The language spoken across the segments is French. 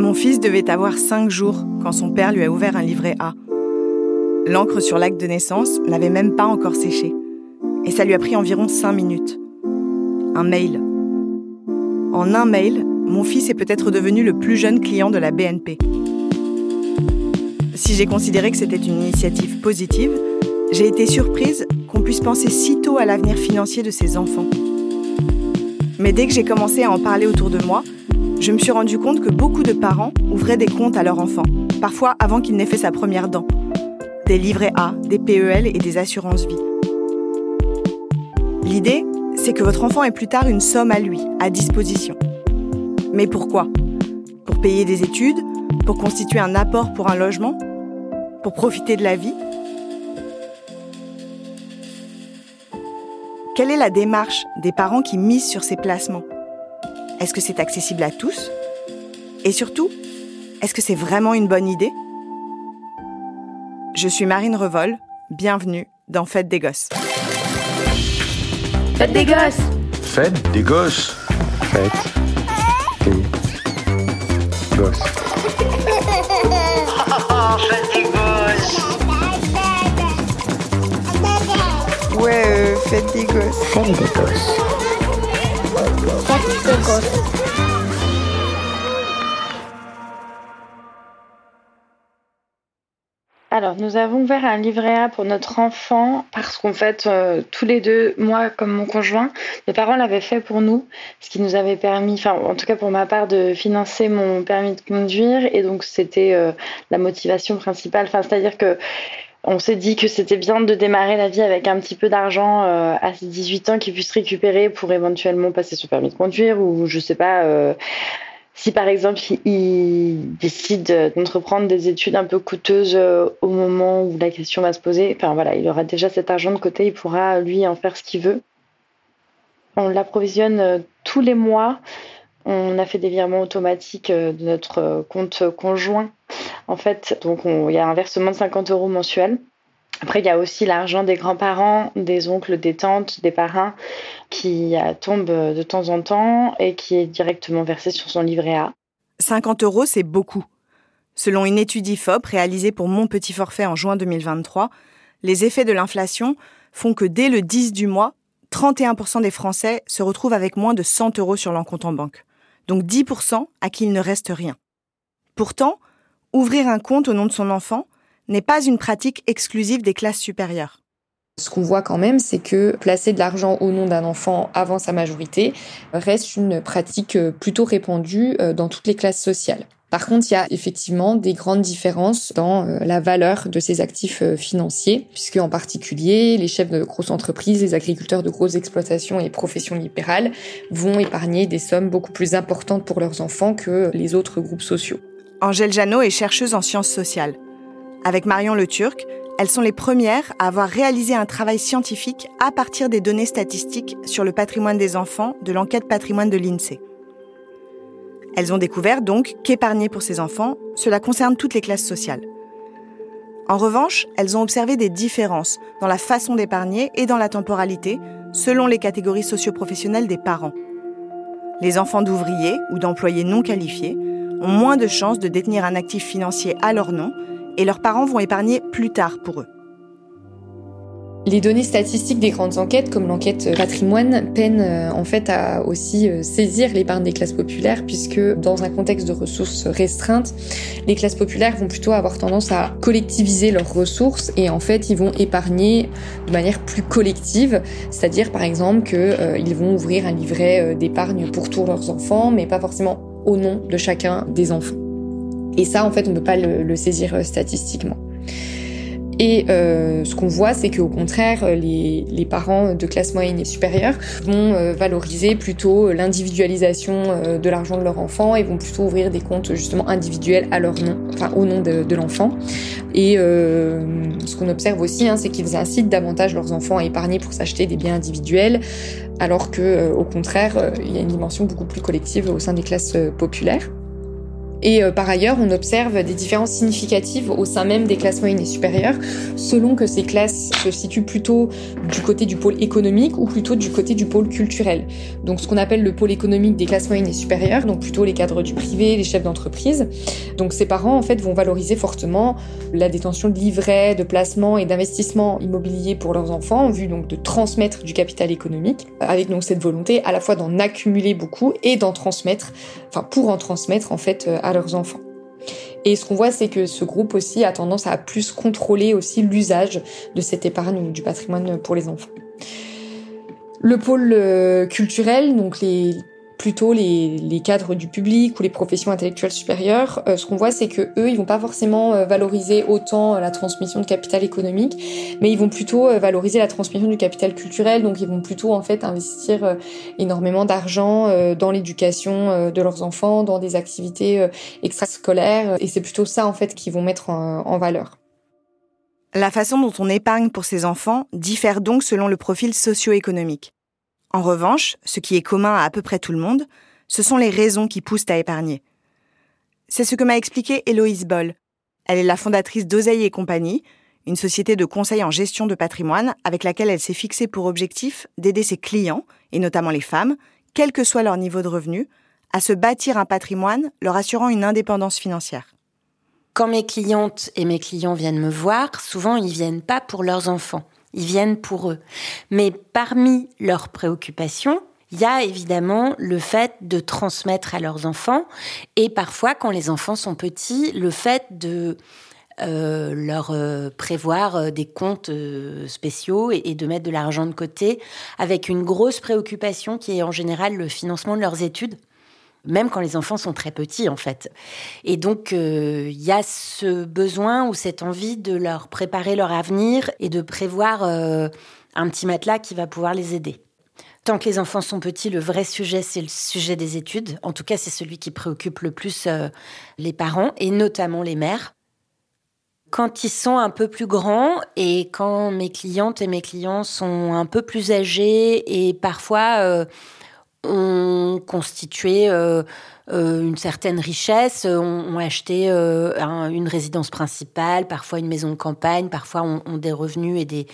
Mon fils devait avoir cinq jours quand son père lui a ouvert un livret A. L'encre sur l'acte de naissance n'avait même pas encore séché. Et ça lui a pris environ cinq minutes. Un mail. En un mail, mon fils est peut-être devenu le plus jeune client de la BNP. Si j'ai considéré que c'était une initiative positive, j'ai été surprise qu'on puisse penser si tôt à l'avenir financier de ses enfants. Mais dès que j'ai commencé à en parler autour de moi, je me suis rendu compte que beaucoup de parents ouvraient des comptes à leur enfant, parfois avant qu'il n'ait fait sa première dent. Des livrets A, des PEL et des assurances vie. L'idée, c'est que votre enfant ait plus tard une somme à lui, à disposition. Mais pourquoi? Pour payer des études? Pour constituer un apport pour un logement? Pour profiter de la vie? Quelle est la démarche des parents qui misent sur ces placements? Est-ce que c'est accessible à tous? Et surtout, est-ce que c'est vraiment une bonne idée? Je suis Marine Revol, bienvenue dans Fête des Gosses. Fête des Gosses Fête des Gosses Fête des Gosses. Fête des Gosses Ouais, euh, Fête des Gosses. Fête des Gosses. Alors, nous avons ouvert un livret A pour notre enfant parce qu'en fait, euh, tous les deux, moi comme mon conjoint, mes parents l'avaient fait pour nous, ce qui nous avait permis, enfin, en tout cas pour ma part, de financer mon permis de conduire. Et donc, c'était euh, la motivation principale. Enfin, c'est-à-dire que on s'est dit que c'était bien de démarrer la vie avec un petit peu d'argent euh, à 18 ans qu'il puisse récupérer pour éventuellement passer son permis de conduire ou je sais pas. euh, si par exemple il décide d'entreprendre des études un peu coûteuses euh, au moment où la question va se poser, enfin voilà, il aura déjà cet argent de côté, il pourra lui en faire ce qu'il veut. On l'approvisionne tous les mois. On a fait des virements automatiques euh, de notre euh, compte conjoint. En fait, donc on- il y a un versement de 50 euros mensuel. Après, il y a aussi l'argent des grands-parents, des oncles, des tantes, des parrains qui euh, tombe de temps en temps et qui est directement versé sur son livret A. 50 euros, c'est beaucoup. Selon une étude IFOP réalisée pour Mon Petit Forfait en juin 2023, les effets de l'inflation font que dès le 10 du mois, 31% des Français se retrouvent avec moins de 100 euros sur leur compte en banque. Donc 10% à qui il ne reste rien. Pourtant, ouvrir un compte au nom de son enfant n'est pas une pratique exclusive des classes supérieures. Ce qu'on voit quand même, c'est que placer de l'argent au nom d'un enfant avant sa majorité reste une pratique plutôt répandue euh, dans toutes les classes sociales. Par contre, il y a effectivement des grandes différences dans euh, la valeur de ces actifs euh, financiers, puisque en particulier, les chefs de grosses entreprises, les agriculteurs de grosses exploitations et professions libérales vont épargner des sommes beaucoup plus importantes pour leurs enfants que les autres groupes sociaux. Angèle Janot est chercheuse en sciences sociales. Avec Marion Le Turc, elles sont les premières à avoir réalisé un travail scientifique à partir des données statistiques sur le patrimoine des enfants de l'enquête patrimoine de l'INSEE. Elles ont découvert donc qu'épargner pour ces enfants, cela concerne toutes les classes sociales. En revanche, elles ont observé des différences dans la façon d'épargner et dans la temporalité selon les catégories socioprofessionnelles des parents. Les enfants d'ouvriers ou d'employés non qualifiés ont moins de chances de détenir un actif financier à leur nom et leurs parents vont épargner plus tard pour eux. Les données statistiques des grandes enquêtes, comme l'enquête patrimoine, peinent euh, en fait à aussi euh, saisir l'épargne des classes populaires, puisque dans un contexte de ressources restreintes, les classes populaires vont plutôt avoir tendance à collectiviser leurs ressources et en fait ils vont épargner de manière plus collective, c'est-à-dire par exemple qu'ils euh, vont ouvrir un livret d'épargne pour tous leurs enfants, mais pas forcément au nom de chacun des enfants. Et ça, en fait, on ne peut pas le saisir statistiquement. Et euh, ce qu'on voit, c'est qu'au contraire, les, les, parents de classe moyenne et supérieure vont euh, valoriser plutôt l'individualisation euh, de l'argent de leur enfant et vont plutôt ouvrir des comptes justement individuels à leur nom, enfin au nom de, de l'enfant. Et euh, ce qu'on observe aussi, hein, c'est qu'ils incitent davantage leurs enfants à épargner pour s'acheter des biens individuels, alors que au contraire, il y a une dimension beaucoup plus collective au sein des classes populaires. Et euh, par ailleurs, on observe des différences significatives au sein même des classes moyennes et supérieures, selon que ces classes se situent plutôt du côté du pôle économique ou plutôt du côté du pôle culturel. Donc ce qu'on appelle le pôle économique des classes moyennes et supérieures, donc plutôt les cadres du privé, les chefs d'entreprise. Donc ces parents en fait vont valoriser fortement la détention de livrets, de placements et d'investissements immobiliers pour leurs enfants en vue donc de transmettre du capital économique, avec donc cette volonté à la fois d'en accumuler beaucoup et d'en transmettre, enfin pour en transmettre en fait à leurs enfants. Et ce qu'on voit, c'est que ce groupe aussi a tendance à plus contrôler aussi l'usage de cette épargne ou du patrimoine pour les enfants. Le pôle euh, culturel, donc les plutôt les, les, cadres du public ou les professions intellectuelles supérieures, euh, ce qu'on voit, c'est que eux, ils vont pas forcément euh, valoriser autant euh, la transmission de capital économique, mais ils vont plutôt valoriser la transmission du capital culturel. Donc, ils vont plutôt en fait investir énormément d'argent dans l'éducation de leurs enfants, dans des activités extrascolaires, et c'est plutôt ça en fait qu'ils vont mettre en, en valeur. La façon dont on épargne pour ses enfants diffère donc selon le profil socio-économique. En revanche, ce qui est commun à à peu près tout le monde, ce sont les raisons qui poussent à épargner. C'est ce que m'a expliqué Héloïse Boll. Elle est la fondatrice d'Oseille et compagnie, une société de conseil en gestion de patrimoine avec laquelle elle s'est fixée pour objectif d'aider ses clients, et notamment les femmes, quel que soit leur niveau de revenu, à se bâtir un patrimoine leur assurant une indépendance financière. Quand mes clientes et mes clients viennent me voir, souvent ils viennent pas pour leurs enfants. Ils viennent pour eux. Mais parmi leurs préoccupations, il y a évidemment le fait de transmettre à leurs enfants et parfois quand les enfants sont petits, le fait de euh, leur euh, prévoir euh, des comptes spéciaux et, de mettre de l'argent de côté avec une grosse préoccupation qui est en général le financement de leurs études même quand les enfants sont très petits en fait. Et donc euh, il y a ce besoin ou cette envie de leur préparer leur avenir et de prévoir euh, un petit matelas qui va pouvoir les aider. Tant que les enfants sont petits, le vrai sujet, c'est le sujet des études. En tout cas, c'est celui qui préoccupe le plus euh, les parents et notamment les mères. Quand ils sont un peu plus grands et quand mes clientes et mes clients sont un peu plus âgés et parfois ont constitué euh, euh, une certaine richesse, ont, acheté euh, une résidence principale, parfois une maison de campagne, parfois ont, des revenus et des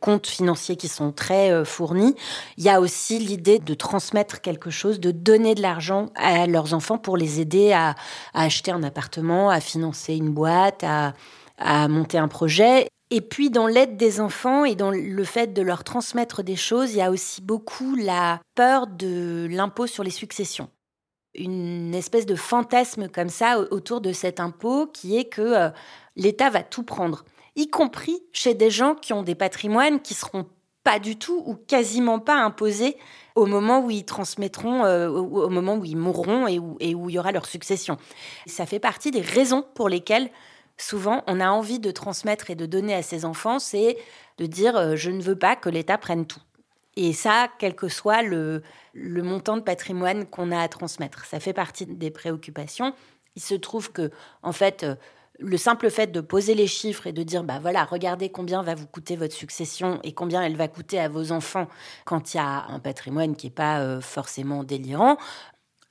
comptes financiers qui sont très fournis. Il y a aussi l'idée de transmettre quelque chose, de donner de l'argent à leurs enfants pour les aider à, acheter un appartement, à financer une boîte, à monter un projet. Et puis dans l'aide des enfants et dans le fait de leur transmettre des choses, il y a aussi beaucoup la peur de l'impôt sur les successions. Une espèce de fantasme comme ça autour de cet impôt qui est que euh, l'État va tout prendre, y compris chez des gens qui ont des patrimoines qui seront pas du tout ou quasiment pas imposés au moment où ils transmettront, euh, au moment où ils mourront et où, et où il y aura leur succession. Ça fait partie des raisons pour lesquelles souvent, on a envie de transmettre et de donner à ses enfants, c'est de dire euh, je ne veux pas que l'État prenne tout. Et ça, quel que soit le, montant de patrimoine qu'on a à transmettre, ça fait partie des préoccupations. Il se trouve que, en fait, euh, le simple fait de poser les chiffres et de dire, bah voilà, regardez combien va vous coûter votre succession et combien elle va coûter à vos enfants quand il y a un patrimoine qui n'est pas euh, forcément délirant,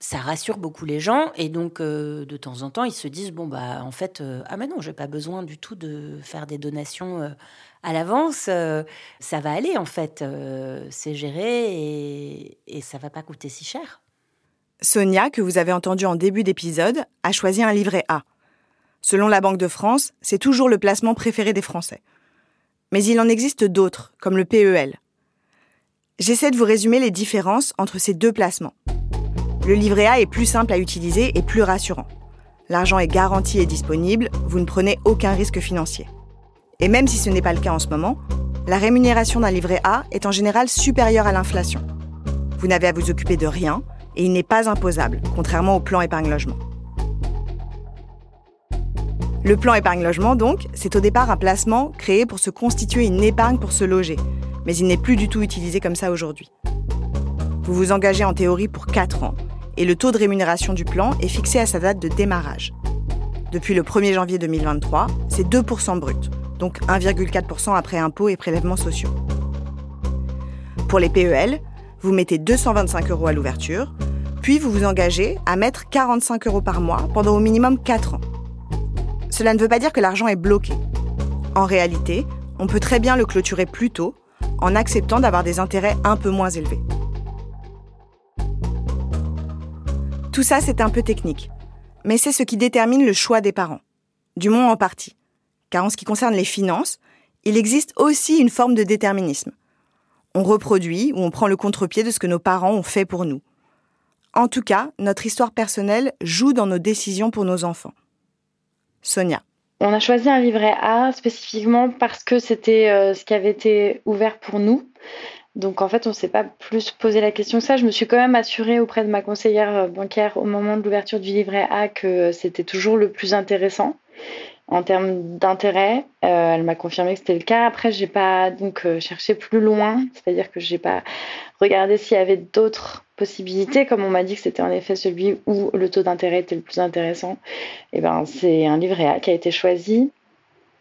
ça rassure beaucoup les gens et donc euh, de temps en temps ils se disent bon bah en fait euh, ah mais non j'ai pas besoin du tout de faire des donations euh, à l'avance ça va aller en fait c'est géré et, et ça va pas coûter si cher. Sonia que vous avez entendu en début d'épisode a choisi un livret A. Selon la Banque de France, c'est toujours le placement préféré des Français. Mais il en existe d'autres, comme le PEL. J'essaie de vous résumer les différences entre ces deux placements. Le livret A est plus simple à utiliser et plus rassurant. L'argent est garanti et disponible, vous ne prenez aucun risque financier. Et même si ce n'est pas le cas en ce moment, la rémunération d'un livret A est en général supérieure à l'inflation. Vous n'avez à vous occuper de rien et il n'est pas imposable, contrairement au plan épargne logement. Le plan épargne logement, donc, c'est au départ un placement créé pour se constituer une épargne pour se loger, mais il n'est plus du tout utilisé comme ça aujourd'hui. Vous vous engagez en théorie pour 4 ans, et le taux de rémunération du plan est fixé à sa date de démarrage. Depuis le 1er janvier 2023, c'est 2% brut, donc 1,4% après impôts et prélèvements sociaux. Pour les PEL, vous mettez 225 euros à l'ouverture, puis vous vous engagez à mettre 45 euros par mois pendant au minimum 4 ans. Cela ne veut pas dire que l'argent est bloqué. En réalité, on peut très bien le clôturer plus tôt en acceptant d'avoir des intérêts un peu moins élevés. Tout ça, c'est un peu technique, mais c'est ce qui détermine le choix des parents, du moins en partie. Car en ce qui concerne les finances, il existe aussi une forme de déterminisme. On reproduit ou on prend le contre-pied de ce que nos parents ont fait pour nous. En tout cas, notre histoire personnelle joue dans nos décisions pour nos enfants. Sonia. On a choisi un livret A spécifiquement parce que c'était euh, ce qui avait été ouvert pour nous. Donc en fait, on ne s'est pas plus posé la question que ça. Je me suis quand même assurée auprès de ma conseillère euh, bancaire au moment de l'ouverture du livret A que c'était toujours le plus intéressant en termes d'intérêt. Euh, elle m'a confirmé que c'était le cas. Après, j'ai pas donc cherché plus loin, c'est-à-dire que j'ai pas regardé s'il y avait d'autres possibilités. Comme on m'a dit que c'était en effet celui où le taux d'intérêt était le plus intéressant, et eh ben c'est un livret A qui a été choisi.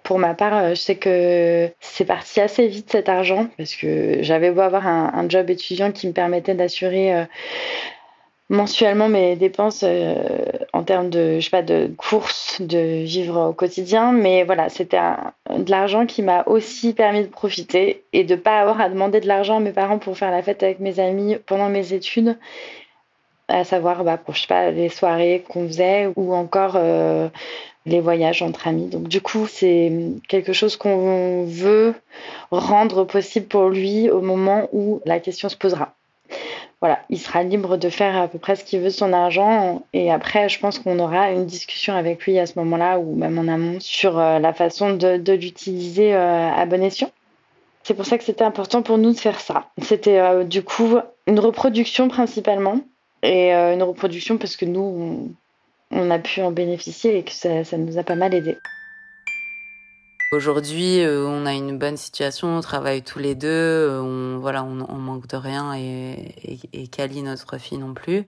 Pour ma part, euh, je sais que c'est parti assez vite cet argent parce que j'avais beau avoir un, job étudiant qui me permettait d'assurer euh, mensuellement mes dépenses euh, en termes de, je sais pas, de courses, de vivre au quotidien. Mais voilà, c'était de l'argent qui m'a aussi permis de profiter et de pas avoir à demander de l'argent à mes parents pour faire la fête avec mes amis pendant mes études. À savoir, bah, pour, je sais pas, les soirées qu'on faisait ou encore les voyages entre amis. Donc, du coup, c'est quelque chose qu'on veut rendre possible pour lui au moment où la question se posera voilà, il sera libre de faire à peu près ce qu'il veut de son argent. Et après, je pense qu'on aura une discussion avec lui à ce moment-là, ou même en amont, sur euh, la façon de, l'utiliser euh, à bon escient. C'est pour ça que c'était important pour nous de faire ça. C'était euh, du coup une reproduction principalement, et une reproduction parce que nous, a pu en bénéficier et que ça, ça nous a pas mal aidé. Aujourd'hui, euh, on a une bonne situation, on travaille tous les deux, euh, on, voilà, on, on manque de rien et, et, et Kali, notre fille, non plus.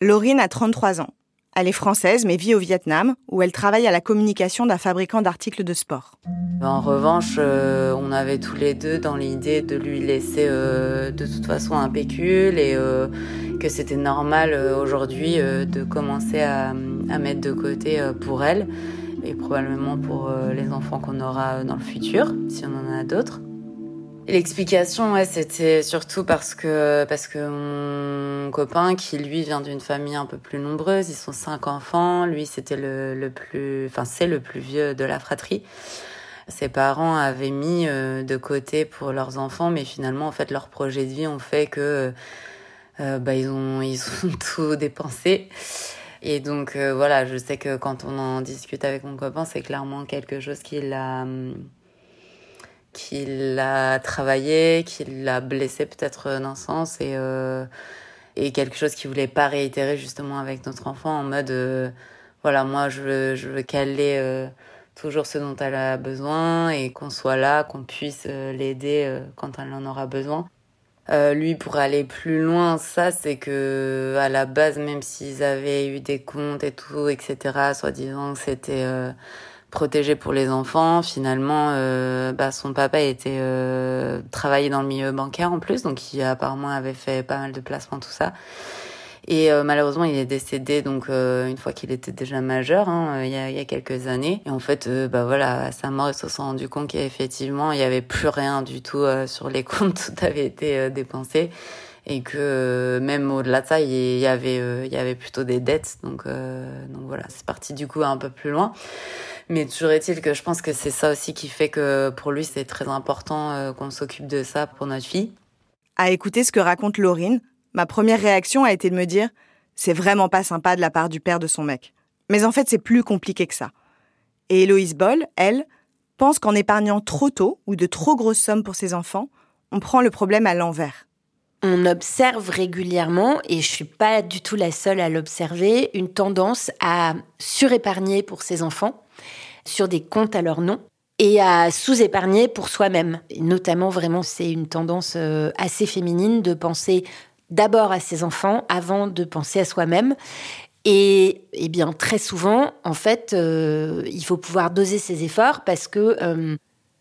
Laurine a 33 ans. Elle est française mais vit au Vietnam où elle travaille à la communication d'un fabricant d'articles de sport. En revanche, euh, on avait tous les deux dans l'idée de lui laisser de toute façon un pécule et que c'était normal aujourd'hui de commencer à, mettre de côté pour elle et probablement pour euh, les enfants qu'on aura dans le futur, si on en a d'autres. L'explication, ouais, c'était surtout parce que parce que mon copain, qui lui vient d'une famille un peu plus nombreuse, ils sont cinq enfants. Lui, c'était le, le plus, enfin c'est le plus vieux de la fratrie. Ses parents avaient mis euh, de côté pour leurs enfants, mais finalement, en fait, leur projet de vie ont fait que euh, bah, ils ont ils ont tout dépensé. Et donc euh, voilà, je sais que quand on en discute avec mon copain, c'est clairement quelque chose qu'il a qu'il a travaillé, qu'il a blessé peut-être d'un sens et euh, et quelque chose qu'il voulait pas réitérer justement avec notre enfant en mode euh, voilà moi je veux je veux qu'elle ait toujours ce dont elle a besoin et qu'on soit là, qu'on puisse l'aider quand elle en aura besoin. Euh, lui, pour aller plus loin, ça, c'est que à la base, même s'ils avaient eu des comptes et tout, etc., soi-disant c'était euh, protégé pour les enfants, finalement, euh, bah, son papa était euh, travaillé dans le milieu bancaire en plus, donc il apparemment avait fait pas mal de placements, tout ça. Et euh, malheureusement, il est décédé donc euh, une fois qu'il était déjà majeur, hein, euh, il, y a, il, y a, quelques années. Et en fait, bah voilà, à sa mort, ils se sont rendu compte qu'effectivement, il y avait plus rien du tout sur les comptes, tout avait été dépensé et que même au-delà de ça, il y avait il y avait plutôt des dettes. Donc donc voilà, c'est parti du coup un peu plus loin. Mais toujours est-il que je pense que c'est ça aussi qui fait que pour lui, c'est très important euh, qu'on s'occupe de ça pour notre fille. À écouter ce que raconte Laurine, ma première réaction a été de me dire c'est vraiment pas sympa de la part du père de son mec. Mais en fait, c'est plus compliqué que ça. Et Héloïse Boll, elle, pense qu'en épargnant trop tôt ou de trop grosses sommes pour ses enfants, on prend le problème à l'envers. On observe régulièrement, et je suis pas du tout la seule à l'observer, une tendance à surépargner pour ses enfants sur des comptes à leur nom et à sous-épargner pour soi-même. Notamment, vraiment, c'est une tendance euh, assez féminine de penser d'abord à ses enfants avant de penser à soi-même. Et, eh bien, très souvent, en fait, euh, il faut pouvoir doser ses efforts parce que euh,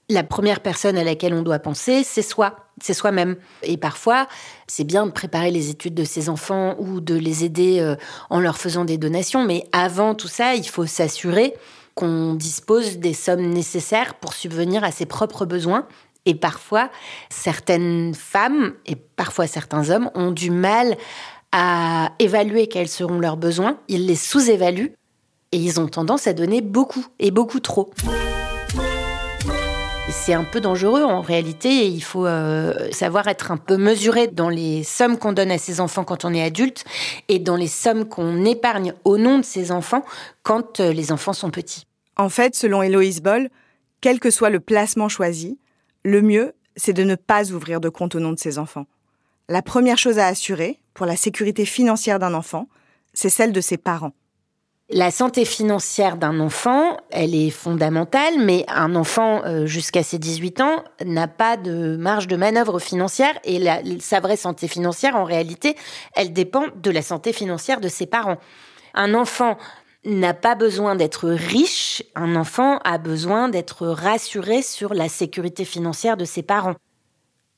la première personne à laquelle on doit penser, c'est soi, c'est soi-même. Et parfois, c'est bien de préparer les études de ses enfants ou de les aider en leur faisant des donations, mais avant tout ça, il faut s'assurer qu'on dispose des sommes nécessaires pour subvenir à ses propres besoins. Et parfois, certaines femmes et parfois certains hommes ont du mal à évaluer quels seront leurs besoins. Ils les sous-évaluent et ils ont tendance à donner beaucoup et beaucoup trop. C'est un peu dangereux en réalité il faut euh, savoir être un peu mesuré dans les sommes qu'on donne à ses enfants quand on est adulte et dans les sommes qu'on épargne au nom de ses enfants quand euh, les enfants sont petits. En fait, selon Héloïse Boll, quel que soit le placement choisi, le mieux, c'est de ne pas ouvrir de compte au nom de ses enfants. La première chose à assurer, pour la sécurité financière d'un enfant, c'est celle de ses parents. La santé financière d'un enfant, elle est fondamentale, mais un enfant euh, jusqu'à ses 18 ans n'a pas de marge de manœuvre financière et sa vraie santé financière, en réalité, elle dépend de la santé financière de ses parents. Un enfant n'a pas besoin d'être riche, un enfant a besoin d'être rassuré sur la sécurité financière de ses parents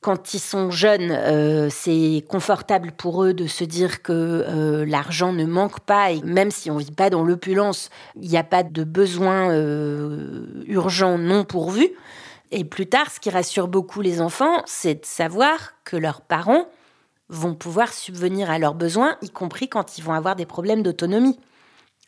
quand ils sont jeunes, euh, c'est confortable pour eux de se dire que euh, l'argent ne manque pas et même si on vit pas dans l'opulence, il n'y a pas de besoin euh, urgent non pourvu. Et plus tard, ce qui rassure beaucoup les enfants, c'est de savoir que leurs parents vont pouvoir subvenir à leurs besoins, y compris quand ils vont avoir des problèmes d'autonomie.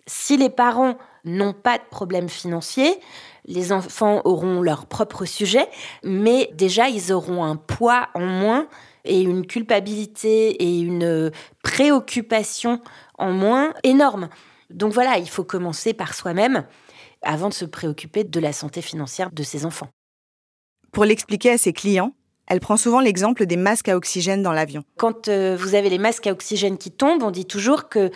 Si les parents n'ont pas de problème financier, les enfants auront leur propre sujet, mais déjà ils auront un poids en moins et une culpabilité et une préoccupation en moins énorme. Donc voilà, il faut commencer par soi-même avant de se préoccuper de la santé financière de ses enfants. Pour l'expliquer à ses clients, elle prend souvent l'exemple des masques à oxygène dans l'avion. Quand euh, vous avez les masques à oxygène qui tombent, on dit toujours que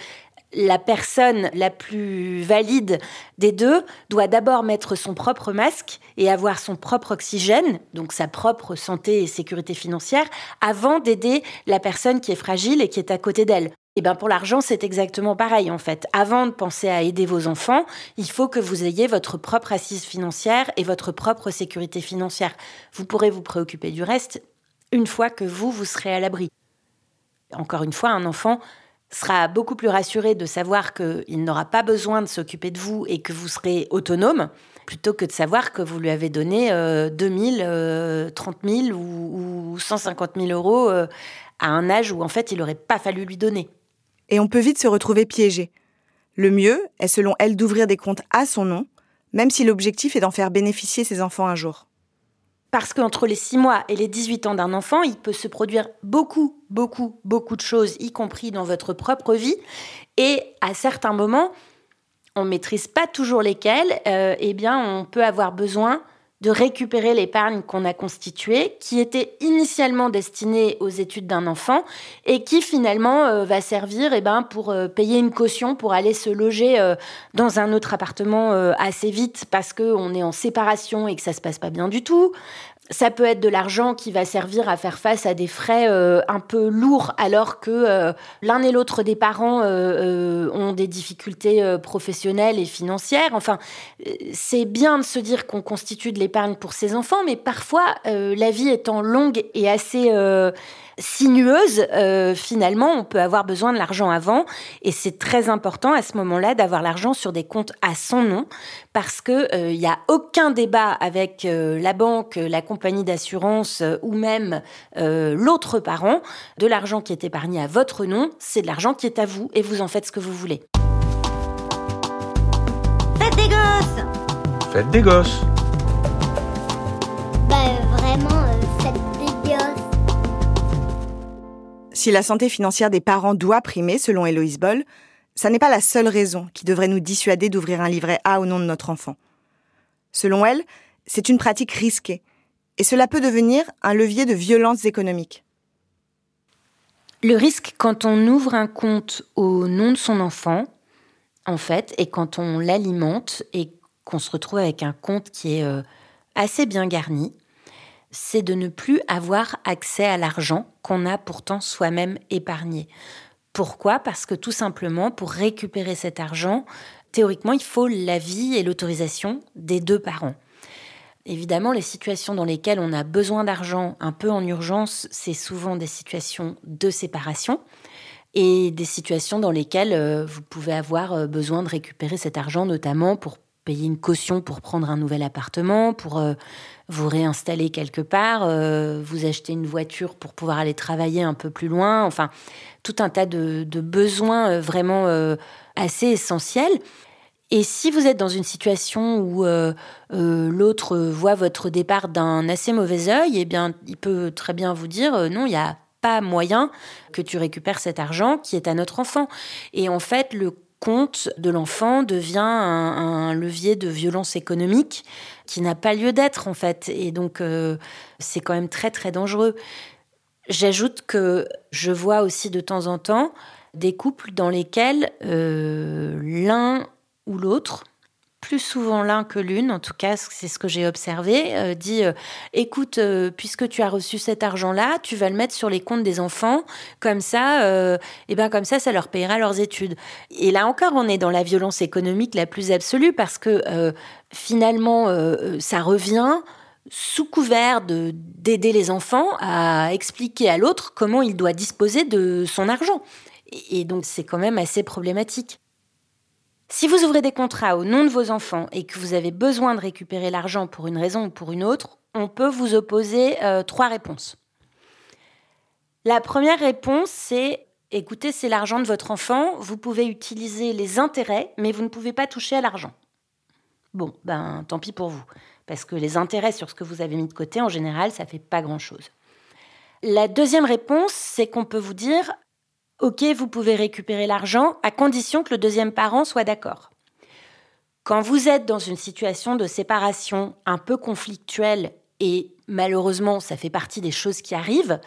la personne la plus valide des deux doit d'abord mettre son propre masque et avoir son propre oxygène, donc sa propre santé et sécurité financière, avant d'aider la personne qui est fragile et qui est à côté d'elle. Et bien pour l'argent, c'est exactement pareil en fait. Avant de penser à aider vos enfants, il faut que vous ayez votre propre assise financière et votre propre sécurité financière. Vous pourrez vous préoccuper du reste une fois que vous, vous serez à l'abri. Encore une fois, un enfant sera beaucoup plus rassuré de savoir qu'il n'aura pas besoin de s'occuper de vous et que vous serez autonome, plutôt que de savoir que vous lui avez donné euh, 2000, 30 000 ou, 150 000 euros euh, à un âge où en fait il n'aurait pas fallu lui donner. Et on peut vite se retrouver piégé. Le mieux est selon elle d'ouvrir des comptes à son nom, même si l'objectif est d'en faire bénéficier ses enfants un jour. Parce qu'entre les 6 mois et les 18 ans d'un enfant, il peut se produire beaucoup, beaucoup, beaucoup de choses, y compris dans votre propre vie. Et à certains moments, on ne maîtrise pas toujours lesquels, euh, eh bien, on peut avoir besoin de récupérer l'épargne qu'on a constituée, qui était initialement destinée aux études d'un enfant et qui finalement euh, va servir eh ben, pour euh, payer une caution pour aller se loger euh, dans un autre appartement assez vite parce qu'on est en séparation et que ça se passe pas bien du tout. Ça peut être de l'argent qui va servir à faire face à des frais euh, un peu lourds alors que euh, l'un et l'autre des parents euh, ont des difficultés professionnelles et financières. Enfin, c'est bien de se dire qu'on constitue de l'épargne pour ses enfants, mais parfois, la vie étant longue et assez sinueuse, euh, finalement, on peut avoir besoin de l'argent avant. Et c'est très important à ce moment-là d'avoir l'argent sur des comptes à son nom parce qu'il il n'y a aucun débat avec euh, la banque, la compagnie d'assurance euh, ou même l'autre parent. De l'argent qui est épargné à votre nom, c'est de l'argent qui est à vous et vous en faites ce que vous voulez. Faites des gosses faites des gosses. Bah vraiment, euh, faites des gosses. Si la santé financière des parents doit primer, selon Héloïse Boll, ça n'est pas la seule raison qui devrait nous dissuader d'ouvrir un livret A au nom de notre enfant. Selon elle, c'est une pratique risquée, et cela peut devenir un levier de violence économique. Le risque quand on ouvre un compte au nom de son enfant, en fait, et quand on l'alimente et qu'on se retrouve avec un compte qui est euh, assez bien garni, c'est de ne plus avoir accès à l'argent qu'on a pourtant soi-même épargné. Pourquoi? Parce que tout simplement, pour récupérer cet argent, théoriquement, il faut l'avis et l'autorisation des deux parents. Évidemment, les situations dans lesquelles on a besoin d'argent un peu en urgence, c'est souvent des situations de séparation et des situations dans lesquelles euh, vous pouvez avoir euh, besoin de récupérer cet argent, notamment pour payer une caution pour prendre un nouvel appartement, pour euh, vous réinstaller quelque part, vous acheter une voiture pour pouvoir aller travailler un peu plus loin, enfin, tout un tas de, besoins vraiment assez essentiels. Et si vous êtes dans une situation où euh, euh, l'autre voit votre départ d'un assez mauvais œil, eh bien, il peut très bien vous dire euh, non, il n'y a pas moyen que tu récupères cet argent qui est à notre enfant. Et en fait, le compte de l'enfant devient un, levier de violence économique qui n'a pas lieu d'être en fait. Et donc, c'est quand même très très dangereux. J'ajoute que je vois aussi de temps en temps des couples dans lesquels l'un ou l'autre, plus souvent l'un que l'une, en tout cas c'est ce que j'ai observé, euh, dit euh, écoute, euh, puisque tu as reçu cet argent-là, tu vas le mettre sur les comptes des enfants, comme ça, et ben comme ça, ça leur payera leurs études. Et là encore, on est dans la violence économique la plus absolue parce que finalement, ça revient sous couvert d'aider les enfants à expliquer à l'autre comment il doit disposer de son argent. et donc c'est quand même assez problématique. Si vous ouvrez des contrats au nom de vos enfants et que vous avez besoin de récupérer l'argent pour une raison ou pour une autre, on peut vous opposer euh, trois réponses. La première réponse, c'est écoutez, c'est l'argent de votre enfant, vous pouvez utiliser les intérêts, mais vous ne pouvez pas toucher à l'argent. Bon, ben tant pis pour vous, parce que les intérêts sur ce que vous avez mis de côté, en général, ça fait pas grand-chose. La deuxième réponse, c'est qu'on peut vous dire OK, vous pouvez récupérer l'argent à condition que le deuxième parent soit d'accord. Quand vous êtes dans une situation de séparation un peu conflictuelle et malheureusement ça fait partie des choses qui arrivent,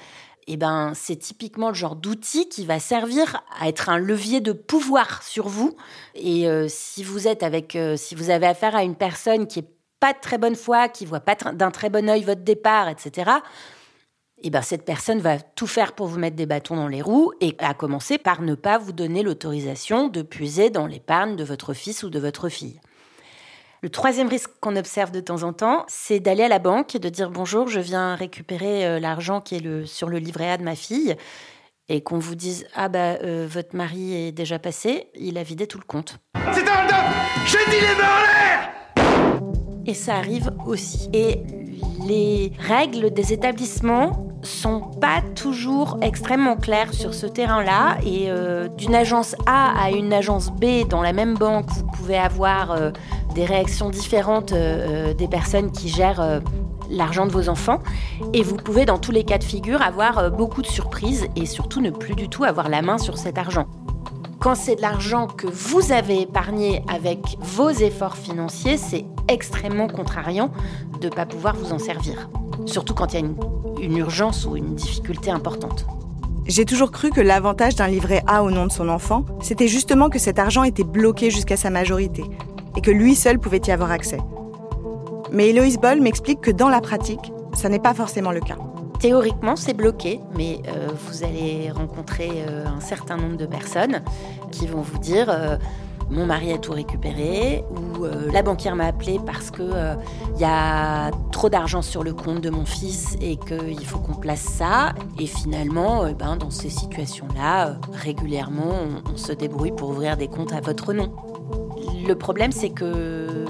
eh ben c'est typiquement le genre d'outil qui va servir à être un levier de pouvoir sur vous. Et euh, si vous êtes avec, euh, si vous avez affaire à une personne qui est pas de très bonne foi, qui voit pas d'un très bon œil votre départ, etc eh ben, cette personne va tout faire pour vous mettre des bâtons dans les roues et à commencer par ne pas vous donner l'autorisation de puiser dans l'épargne de votre fils ou de votre fille. Le troisième risque qu'on observe de temps en temps, c'est d'aller à la banque et de dire bonjour, je viens récupérer euh, l'argent qui est le, sur le livret A de ma fille et qu'on vous dise ah bah euh, votre mari est déjà passé, il a vidé tout le compte. C'est un J'ai dit les Et ça arrive aussi. Et les règles des établissements sont pas toujours extrêmement claires sur ce terrain-là et euh, d'une agence A à une agence B dans la même banque, vous pouvez avoir euh, des réactions différentes euh, des personnes qui gèrent l'argent de vos enfants et vous pouvez dans tous les cas de figure avoir beaucoup de surprises et surtout ne plus du tout avoir la main sur cet argent. Quand c'est de l'argent que vous avez épargné avec vos efforts financiers, c'est extrêmement contrariant de ne pas pouvoir vous en servir. Surtout quand il y a une, urgence ou une difficulté importante. J'ai toujours cru que l'avantage d'un livret A au nom de son enfant, c'était justement que cet argent était bloqué jusqu'à sa majorité et que lui seul pouvait y avoir accès. Mais Eloise Boll m'explique que dans la pratique, ça n'est pas forcément le cas. Théoriquement, c'est bloqué, mais euh, vous allez rencontrer euh, un certain nombre de personnes qui vont vous dire euh, mon mari a tout récupéré ou la banquière m'a appelé parce que il y a trop d'argent sur le compte de mon fils et qu'il faut qu'on place ça. Et finalement, ben, dans ces situations-là, régulièrement, on, on se débrouille pour ouvrir des comptes à votre nom. Le problème, c'est que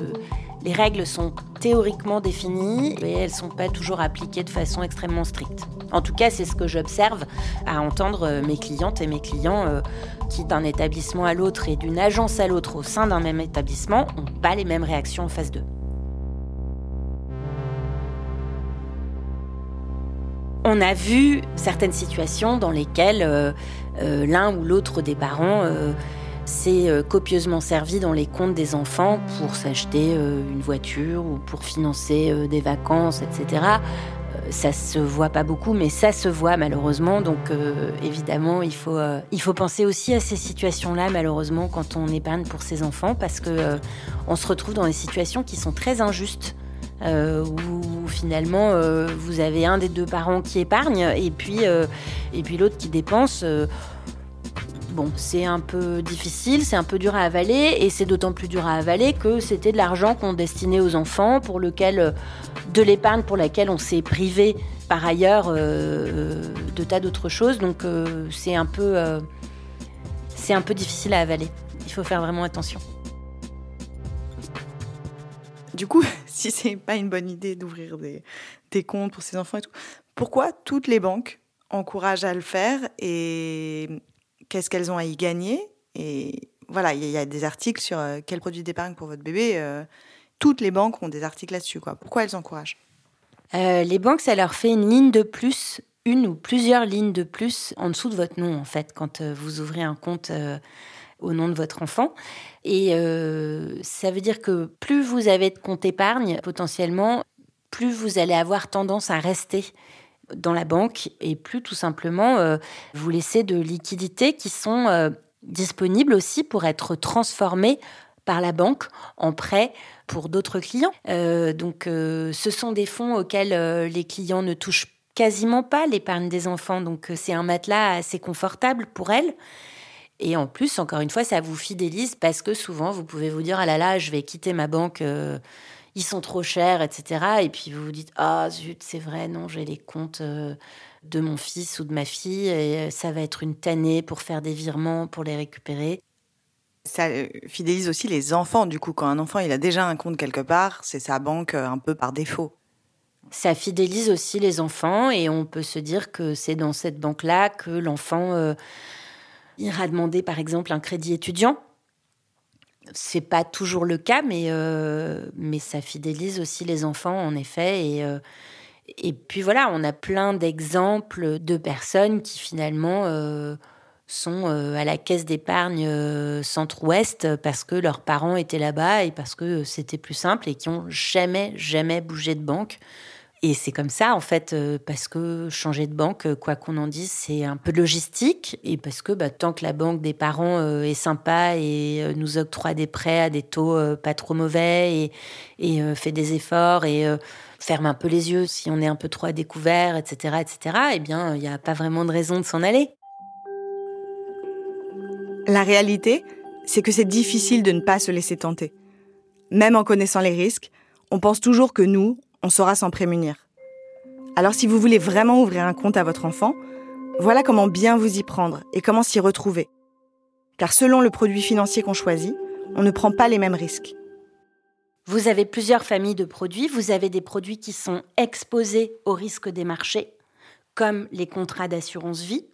les règles sont théoriquement définies mais elles ne sont pas toujours appliquées de façon extrêmement stricte. En tout cas, c'est ce que j'observe à entendre euh, mes clientes et mes clients euh, qui, d'un établissement à l'autre et d'une agence à l'autre au sein d'un même établissement, n'ont pas les mêmes réactions en face d'eux. On a vu certaines situations dans lesquelles euh, l'un ou l'autre des parents euh, s'est copieusement servi dans les comptes des enfants pour s'acheter une voiture ou pour financer des vacances, etc. Ça se voit pas beaucoup, mais ça se voit malheureusement. Donc évidemment, il faut, il faut penser aussi à ces situations-là, malheureusement, quand on épargne pour ses enfants, parce que on se retrouve dans des situations qui sont très injustes. Euh, où finalement euh, vous avez un des deux parents qui épargne et puis, euh, et puis l'autre qui dépense. Bon, c'est un peu difficile, c'est un peu dur à avaler, et c'est d'autant plus dur à avaler que c'était de l'argent qu'on destinait aux enfants, pour lequel, de l'épargne pour laquelle on s'est privé par ailleurs de tas d'autres choses. Donc c'est un peu, c'est un peu difficile à avaler. Il faut faire vraiment attention. Du coup, si c'est pas une bonne idée d'ouvrir des, comptes pour ses enfants et tout, pourquoi toutes les banques encouragent à le faire et qu'est-ce qu'elles ont à y gagner Et voilà, il y, a des articles sur euh, quel produit d'épargne pour votre bébé. Euh, toutes les banques ont des articles là-dessus. Quoi. Pourquoi elles encouragent? Euh, Les banques, ça leur fait une ligne de plus, une ou plusieurs lignes de plus en dessous de votre nom, en fait, quand vous ouvrez un compte au nom de votre enfant. Et euh, ça veut dire que plus vous avez de compte épargne, potentiellement, plus vous allez avoir tendance à rester dans la banque et plus tout simplement euh, vous laisser de liquidités qui sont euh, disponibles aussi pour être transformées par la banque en prêt pour d'autres clients. donc ce sont des fonds auxquels les clients ne touchent quasiment pas l'épargne des enfants. Donc c'est un matelas assez confortable pour elles. Et en plus, encore une fois, ça vous fidélise parce que souvent, vous pouvez vous dire, ah là là, je vais quitter ma banque, euh, ils sont trop chers, etc. Et puis vous vous dites, ah zut, c'est vrai, non, j'ai les comptes euh, de mon fils ou de ma fille, et ça va être une tannée pour faire des virements, pour les récupérer. Ça euh, fidélise aussi les enfants, du coup, quand un enfant il a déjà un compte quelque part, c'est sa banque un peu par défaut. Ça fidélise aussi les enfants et on peut se dire que c'est dans cette banque-là que l'enfant ira demander par exemple un crédit étudiant. C'est pas toujours le cas, mais, euh, mais ça fidélise aussi les enfants en effet. Et, euh, et puis voilà, on a plein d'exemples de personnes qui finalement euh, sont à la caisse d'épargne centre-ouest parce que leurs parents étaient là-bas et parce que c'était plus simple et qui ont jamais, jamais bougé de banque. Et c'est comme ça, en fait, euh, parce que changer de banque, euh, quoi qu'on en dise, c'est un peu logistique. Et parce que bah, tant que la banque des parents euh, est sympa et nous octroie des prêts à des taux pas trop mauvais et, fait des efforts et ferme un peu les yeux si on est un peu trop à découvert, etc., etc., eh bien, il n'y a pas vraiment de raison de s'en aller. La réalité, c'est que c'est difficile de ne pas se laisser tenter. Même en connaissant les risques, on pense toujours que nous, on saura s'en prémunir. Alors si vous voulez vraiment ouvrir un compte à votre enfant, voilà comment bien vous y prendre et comment s'y retrouver. Car selon le produit financier qu'on choisit, on ne prend pas les mêmes risques. Vous avez plusieurs familles de produits. Vous avez des produits qui sont exposés au risque des marchés, comme les contrats d'assurance vie.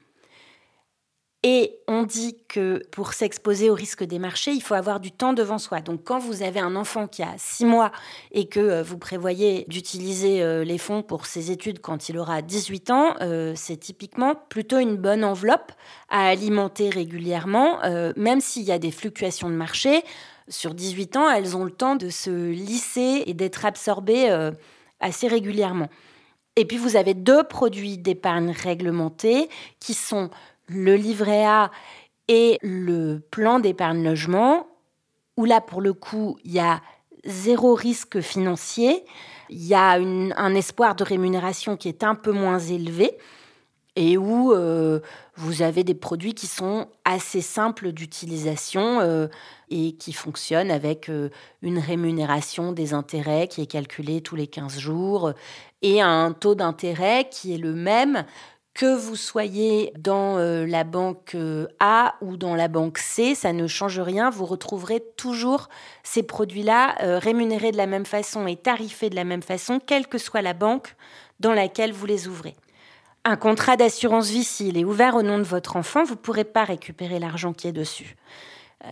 Et on dit que pour s'exposer au risque des marchés, il faut avoir du temps devant soi. Donc quand vous avez un enfant qui a six mois et que euh, vous prévoyez d'utiliser euh, les fonds pour ses études quand il aura 18 ans, euh, c'est typiquement plutôt une bonne enveloppe à alimenter régulièrement, même s'il y a des fluctuations de marché. Sur 18 ans, elles ont le temps de se lisser et d'être absorbées assez régulièrement. Et puis vous avez deux produits d'épargne réglementés qui sont le livret A et le plan d'épargne logement, où là, pour le coup, il y a zéro risque financier, il y a un espoir de rémunération qui est un peu moins élevé et où euh, vous avez des produits qui sont assez simples d'utilisation euh, et qui fonctionnent avec euh, une rémunération des intérêts qui est calculée tous les 15 jours et un taux d'intérêt qui est le même que vous soyez dans euh, la banque euh, A ou dans la banque C, ça ne change rien. Vous retrouverez toujours ces produits-là euh, rémunérés de la même façon et tarifés de la même façon, quelle que soit la banque dans laquelle vous les ouvrez. Un contrat d'assurance vie, s'il est ouvert au nom de votre enfant, vous ne pourrez pas récupérer l'argent qui est dessus.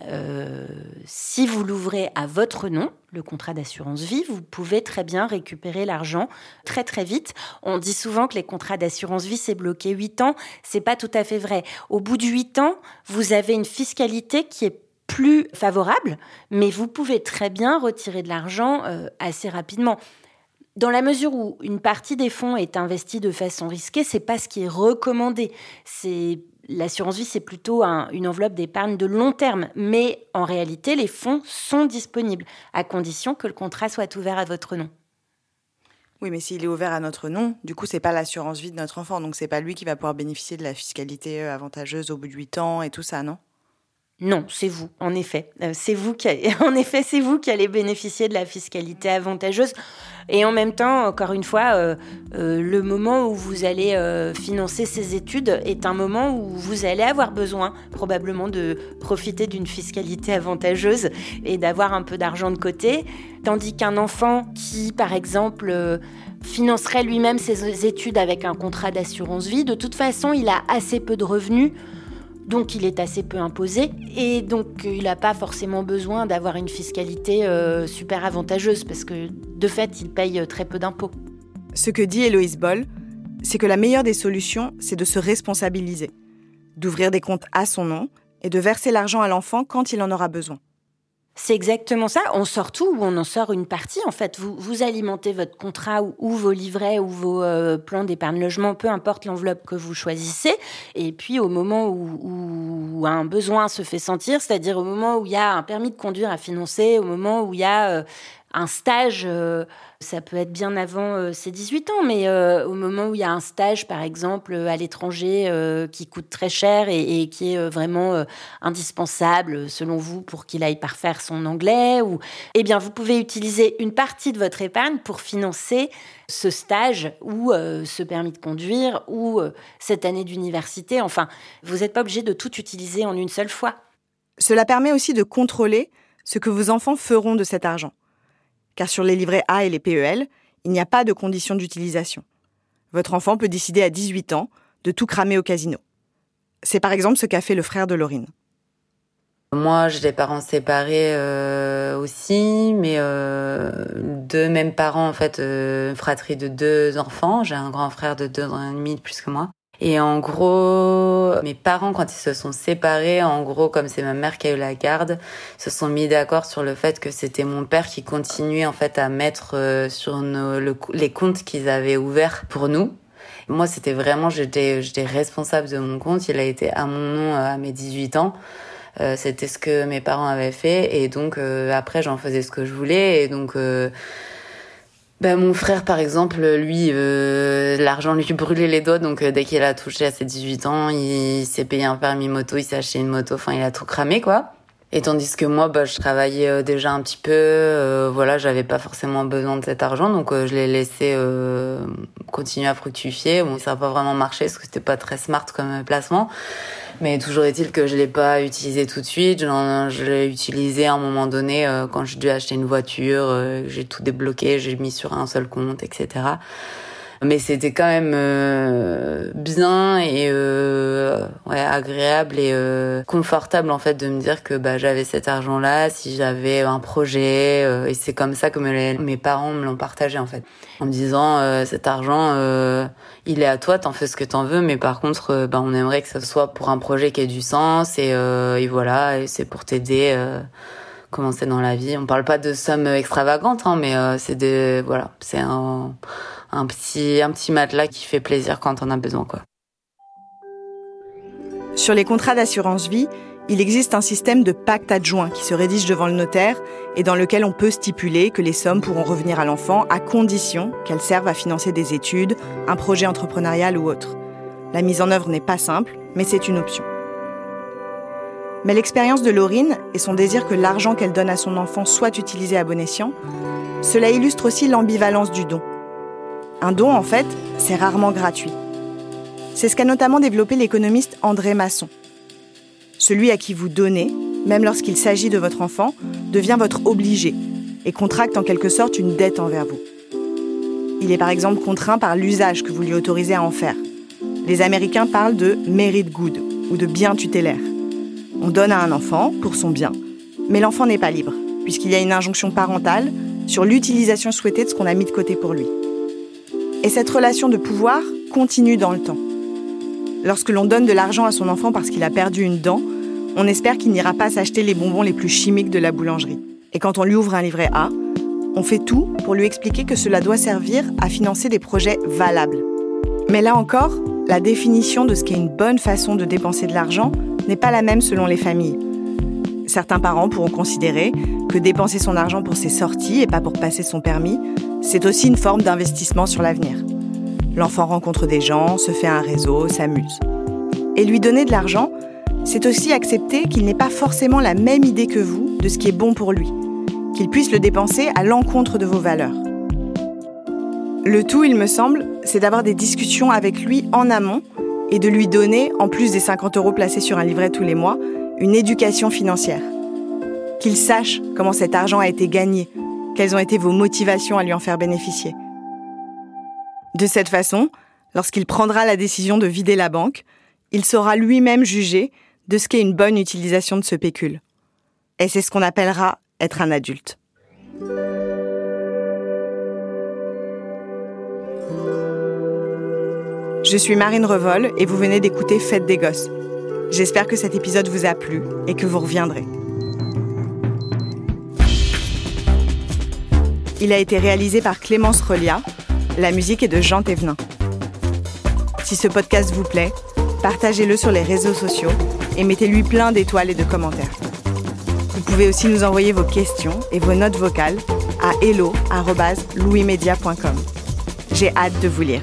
Euh, si vous l'ouvrez à votre nom, le contrat d'assurance vie, vous pouvez très bien récupérer l'argent très très vite. On dit souvent que les contrats d'assurance vie c'est bloqué 8 ans, c'est pas tout à fait vrai. Au bout de 8 ans, vous avez une fiscalité qui est plus favorable, mais vous pouvez très bien retirer de l'argent euh, assez rapidement. Dans la mesure où une partie des fonds est investie de façon risquée, c'est pas ce qui est recommandé. C'est l'assurance vie, c'est plutôt une enveloppe d'épargne de long terme. Mais en réalité, les fonds sont disponibles, à condition que le contrat soit ouvert à votre nom. Oui, mais s'il est ouvert à notre nom, du coup, c'est pas l'assurance vie de notre enfant, donc c'est pas lui qui va pouvoir bénéficier de la fiscalité euh, avantageuse au bout de 8 ans et tout ça, non? Non, c'est vous, en effet. Euh, c'est vous qui, en effet, c'est vous qui allez bénéficier de la fiscalité avantageuse. Et en même temps, encore une fois, euh, euh, le moment où vous allez financer ces études est un moment où vous allez avoir besoin probablement de profiter d'une fiscalité avantageuse et d'avoir un peu d'argent de côté. Tandis qu'un enfant qui, par exemple, financerait lui-même ses études avec un contrat d'assurance vie, de toute façon, il a assez peu de revenus donc il est assez peu imposé et donc il n'a pas forcément besoin d'avoir une fiscalité euh, super avantageuse parce que de fait il paye très peu d'impôts. Ce que dit Héloïse Boll, c'est que la meilleure des solutions, c'est de se responsabiliser, d'ouvrir des comptes à son nom et de verser l'argent à l'enfant quand il en aura besoin. C'est exactement ça. On sort tout ou on en sort une partie. En fait, vous, vous alimentez votre contrat ou, vos livrets ou vos euh, plans d'épargne logement, peu importe l'enveloppe que vous choisissez. Et puis, au moment où, un besoin se fait sentir, c'est-à-dire au moment où il y a un permis de conduire à financer, au moment où il y a euh, un stage, euh, ça peut être bien avant euh, ses 18 ans, mais euh, au moment où il y a un stage, par exemple, à l'étranger, qui coûte très cher et, qui est vraiment indispensable, selon vous, pour qu'il aille parfaire son anglais, ou, eh bien, vous pouvez utiliser une partie de votre épargne pour financer ce stage ou ce permis de conduire ou cette année d'université. Enfin, vous n'êtes pas obligé de tout utiliser en une seule fois. Cela permet aussi de contrôler ce que vos enfants feront de cet argent car sur les livrets A et les PEL, il n'y a pas de condition d'utilisation. Votre enfant peut décider à 18 ans de tout cramer au casino. C'est par exemple ce qu'a fait le frère de Laurine. Moi, j'ai des parents séparés euh, aussi, mais euh, deux mêmes parents, en fait, euh, fratrie de deux enfants. J'ai un grand frère de deux ans et demi de plus que moi. Et en gros, mes parents, quand ils se sont séparés, en gros, comme c'est ma mère qui a eu la garde, se sont mis d'accord sur le fait que c'était mon père qui continuait en fait à mettre euh, sur nos, les comptes qu'ils avaient ouverts pour nous. Moi, c'était vraiment, j'étais, j'étais responsable de mon compte. Il a été à mon nom euh, à mes 18 ans. Euh, c'était ce que mes parents avaient fait et donc après j'en faisais ce que je voulais et donc ben, mon frère, par exemple, lui, euh, l'argent lui brûlait les doigts, donc euh, dès qu'il a touché à ses 18 ans, il s'est payé un permis moto, il s'est acheté une moto, enfin, il a tout cramé, quoi. Et tandis que moi, bah, je travaillais euh, déjà un petit peu, euh, voilà, j'avais pas forcément besoin de cet argent, donc je l'ai laissé continuer à fructifier. Bon, ça n'a pas vraiment marché parce que c'était pas très smart comme placement. Mais toujours est-il que je l'ai pas utilisé tout de suite. Je l'ai utilisé à un moment donné euh, quand j'ai dû acheter une voiture. Euh, j'ai tout débloqué, j'ai mis sur un seul compte, etc mais c'était quand même euh, bien et euh, ouais, agréable et euh, confortable en fait de me dire que bah j'avais cet argent là si j'avais un projet euh, et c'est comme ça que mes parents me l'ont partagé en fait. En me disant euh, cet argent il est à toi t'en fais ce que t'en veux mais par contre bah on aimerait que ce soit pour un projet qui ait du sens et, et voilà et c'est pour t'aider commencer dans la vie. On parle pas de sommes extravagantes hein, mais c'est des voilà c'est un un petit, matelas qui fait plaisir quand on a besoin. Sur les contrats d'assurance vie, il existe un système de pacte adjoint qui se rédige devant le notaire et dans lequel on peut stipuler que les sommes pourront revenir à l'enfant à condition qu'elles servent à financer des études, un projet entrepreneurial ou autre. La mise en œuvre n'est pas simple, mais c'est une option. Mais l'expérience de Laurine et son désir que l'argent qu'elle donne à son enfant soit utilisé à bon escient, cela illustre aussi l'ambivalence du don. Un don, en fait, c'est rarement gratuit. C'est ce qu'a notamment développé l'économiste André Masson. Celui à qui vous donnez, même lorsqu'il s'agit de votre enfant, devient votre obligé et contracte en quelque sorte une dette envers vous. Il est par exemple contraint par l'usage que vous lui autorisez à en faire. Les Américains parlent de merit good ou de bien tutélaire. On donne à un enfant pour son bien, mais l'enfant n'est pas libre, puisqu'il y a une injonction parentale sur l'utilisation souhaitée de ce qu'on a mis de côté pour lui. Et cette relation de pouvoir continue dans le temps. Lorsque l'on donne de l'argent à son enfant parce qu'il a perdu une dent, on espère qu'il n'ira pas s'acheter les bonbons les plus chimiques de la boulangerie. Et quand on lui ouvre un livret A, on fait tout pour lui expliquer que cela doit servir à financer des projets valables. Mais là encore, la définition de ce qu'est une bonne façon de dépenser de l'argent n'est pas la même selon les familles. Certains parents pourront considérer que dépenser son argent pour ses sorties et pas pour passer son permis, c'est aussi une forme d'investissement sur l'avenir. L'enfant rencontre des gens, se fait un réseau, s'amuse. Et lui donner de l'argent, c'est aussi accepter qu'il n'ait pas forcément la même idée que vous de ce qui est bon pour lui, qu'il puisse le dépenser à l'encontre de vos valeurs. Le tout, il me semble, c'est d'avoir des discussions avec lui en amont et de lui donner, en plus des 50 euros placés sur un livret tous les mois, une éducation financière. Qu'il sache comment cet argent a été gagné, quelles ont été vos motivations à lui en faire bénéficier? De cette façon, lorsqu'il prendra la décision de vider la banque, il saura lui-même juger de ce qu'est une bonne utilisation de ce pécule. Et c'est ce qu'on appellera être un adulte. Je suis Marine Revol et vous venez d'écouter Fête des Gosses. J'espère que cet épisode vous a plu et que vous reviendrez. Il a été réalisé par Clémence Relia. La musique est de Jean Thévenin. Si ce podcast vous plaît, partagez-le sur les réseaux sociaux et mettez-lui plein d'étoiles et de commentaires. Vous pouvez aussi nous envoyer vos questions et vos notes vocales à hello.louismedia.com. J'ai hâte de vous lire.